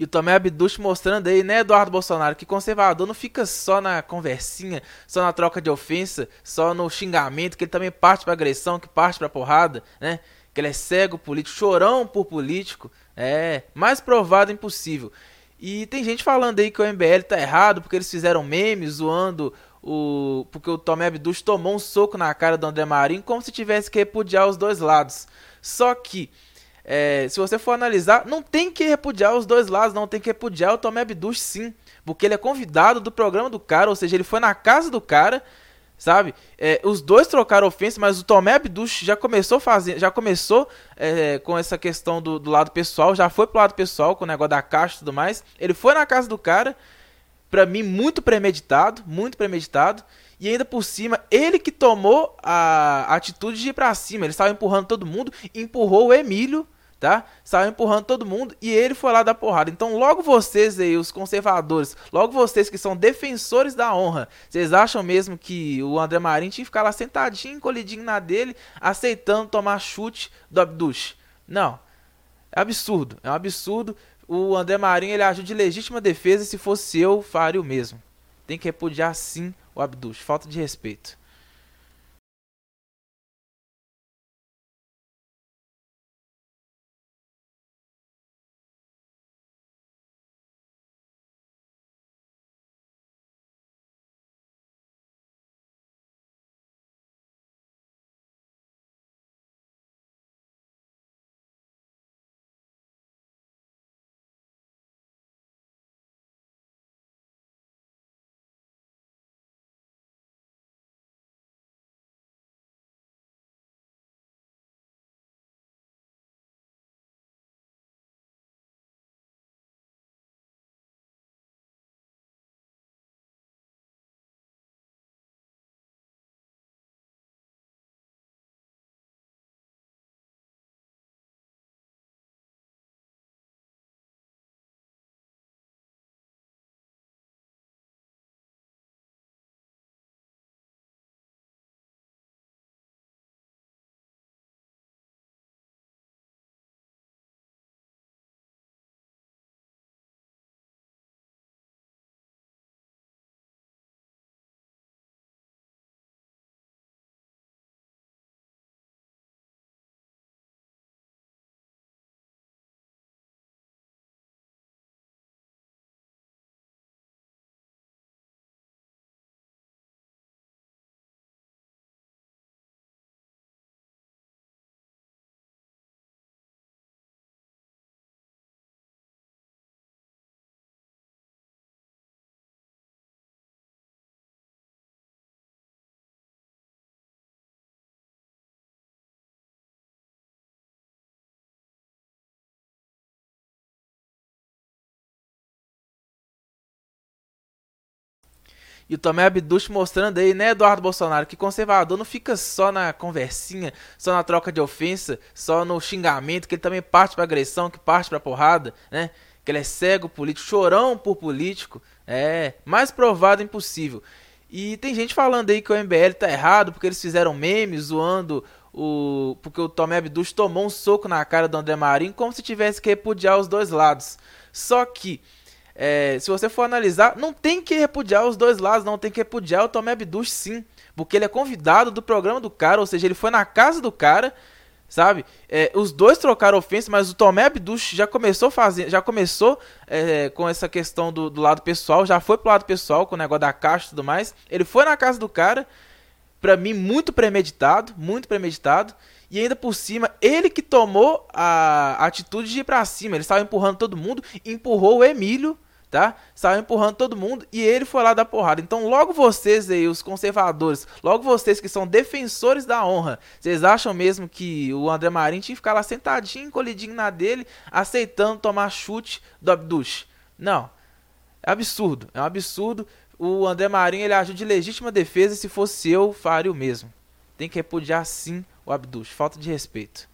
E o Tomé Abduch mostrando aí, né, Eduardo Bolsonaro, que conservador não fica só na conversinha, só na troca de ofensa, só no xingamento, que ele também parte pra agressão, que parte pra porrada, né? Que ele é cego político, chorão por político. É, mais provado impossível. E tem gente falando aí que o MBL tá errado porque eles fizeram memes zoando o. Porque o Tomé Abduch tomou um soco na cara do André Marinho como se tivesse que repudiar os dois lados. Só que é, se você for analisar, não tem que repudiar os dois lados, não tem que repudiar o Tomé Abduch sim, porque ele é convidado do programa do cara, ou seja, ele foi na casa do cara, sabe? É, os dois trocaram ofensa, mas o Tomé Abduch já começou fazendo, já começou é, com essa questão do, do, lado pessoal, já foi pro lado pessoal com o negócio da caixa e tudo mais. Ele foi na casa do cara, pra mim muito premeditado, muito premeditado. E ainda por cima, ele que tomou a atitude de ir pra cima. Ele estava empurrando todo mundo, empurrou o Emílio, tá? Estava empurrando todo mundo e ele foi lá dar porrada. Então, logo vocês aí, os conservadores, logo vocês que são defensores da honra, vocês acham mesmo que o André Marinho tinha que ficar lá sentadinho, encolhidinho na dele, aceitando tomar chute do Abduch? Não. É absurdo, é um absurdo. O André Marinho ele agiu de legítima defesa e se fosse eu, faria o mesmo. Tem que repudiar sim o Abduch. Falta de respeito. E o Tomé Abduch mostrando aí, né, Eduardo Bolsonaro, que conservador não fica só na conversinha, só na troca de ofensa, só no xingamento, que ele também parte pra agressão, que parte pra porrada, né? Que ele é cego político, chorão por político. É, mais provado impossível. E tem gente falando aí que o MBL tá errado porque eles fizeram memes zoando o. Porque o Tomé Abduch tomou um soco na cara do André Marinho como se tivesse que repudiar os dois lados. Só que é, se você for analisar, não tem que repudiar os dois lados, não tem que repudiar o Tomé Abduch sim, porque ele é convidado do programa do cara, ou seja, ele foi na casa do cara, sabe? É, os dois trocaram ofensa, mas o Tomé Abduch já começou fazendo, já começou é, com essa questão do, do, lado pessoal, já foi pro lado pessoal com o negócio da caixa e tudo mais. Ele foi na casa do cara, pra mim muito premeditado, muito premeditado. E ainda por cima, ele que tomou a atitude de ir pra cima. Ele estava empurrando todo mundo, empurrou o Emílio tá? Saiu empurrando todo mundo e ele foi lá dar porrada. Então, logo vocês aí, os conservadores, logo vocês que são defensores da honra, vocês acham mesmo que o André Marinho tinha que ficar lá sentadinho, encolhidinho na dele, aceitando tomar chute do Abduch? Não. É absurdo, é um absurdo. O André Marinho ele agiu de legítima defesa e se fosse eu, faria o mesmo. Tem que repudiar sim o Abduch. Falta de respeito.